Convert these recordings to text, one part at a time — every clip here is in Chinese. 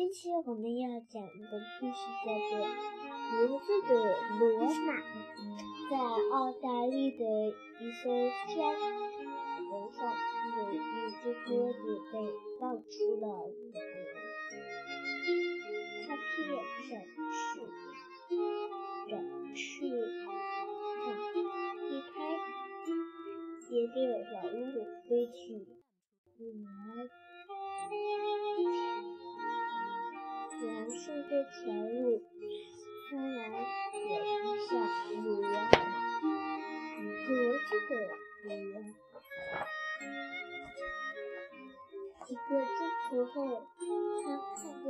今天我们要讲的故事叫做《骡子的罗马》。在澳大利的一艘山头上，有一只鸽子被放出了羽它片展翅。展翅膀一开，接着小路飞去。蓝蓝色的条路，看来有一下罗马，格子的罗马。几个钟头后，他看见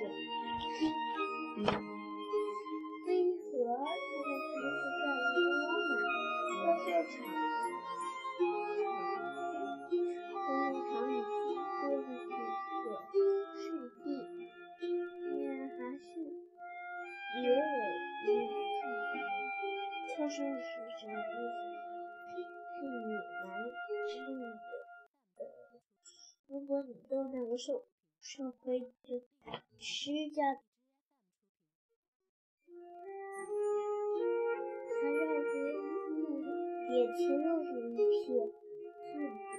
为何他的车子在罗马雕塑厂？雕塑厂已经脱离这个世纪，依然还是有一个他说是什么意思？是你来唱的。如果你都能社会的施加，还要给你眼前露出一片暗自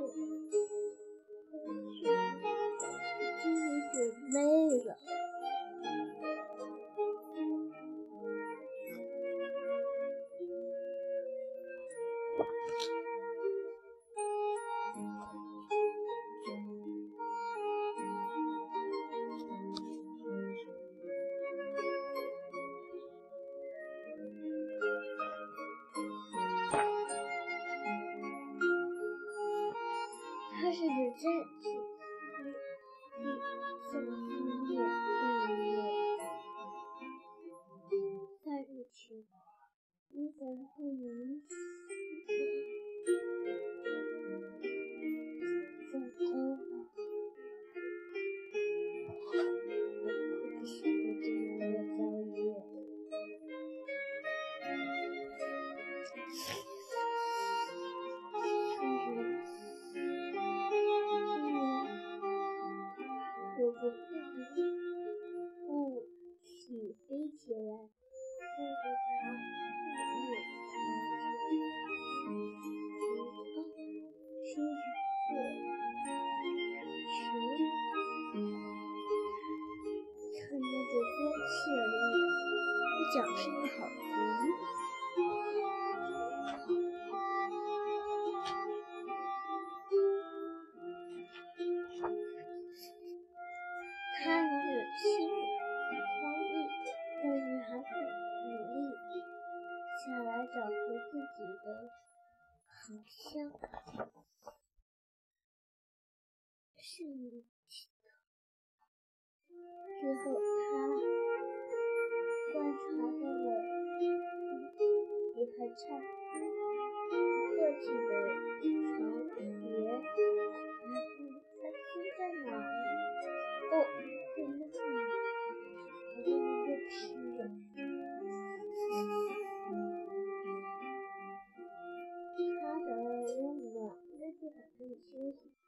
어? 这是个知己。谢露，我讲是一好人，他有点心灰意，但是还是努力想来找回自己的好兄弟。最后。还唱客气的船爷，他是在哪里？哦，在那里，我一吃。他想让我那就还可以休息。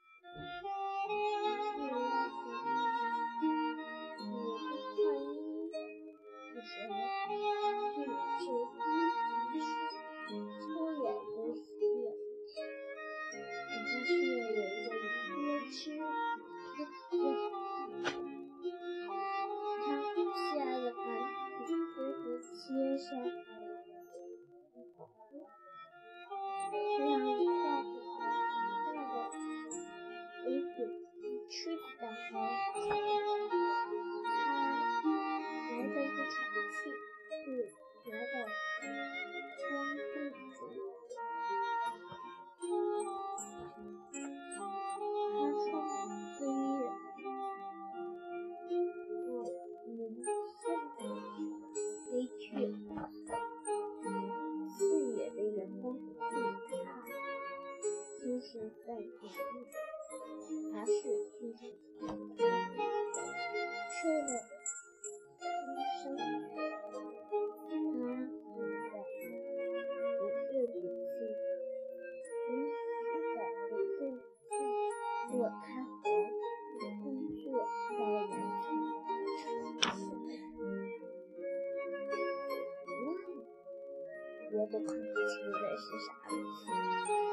我都看不清这是啥东西。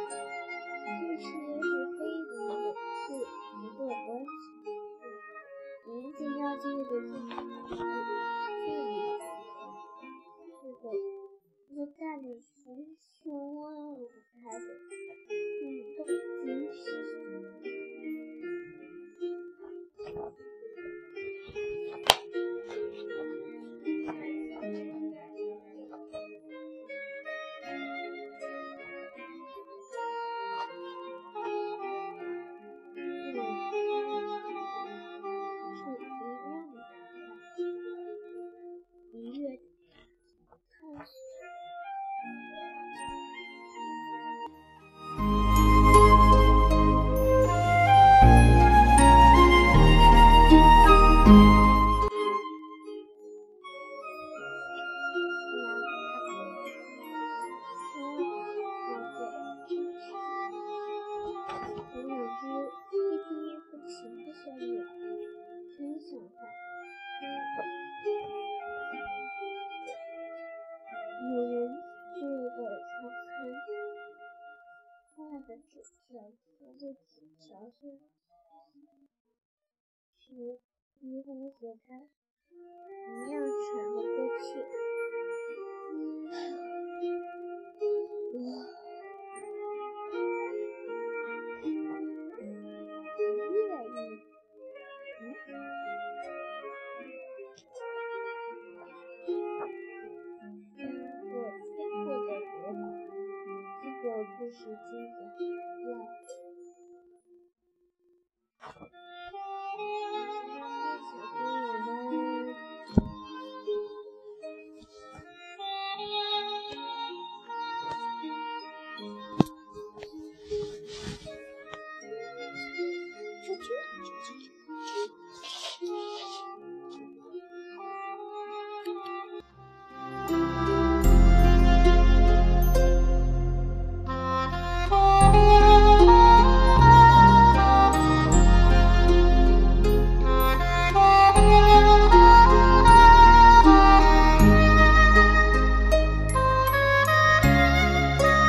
你你怎么解开？一样喘不过气。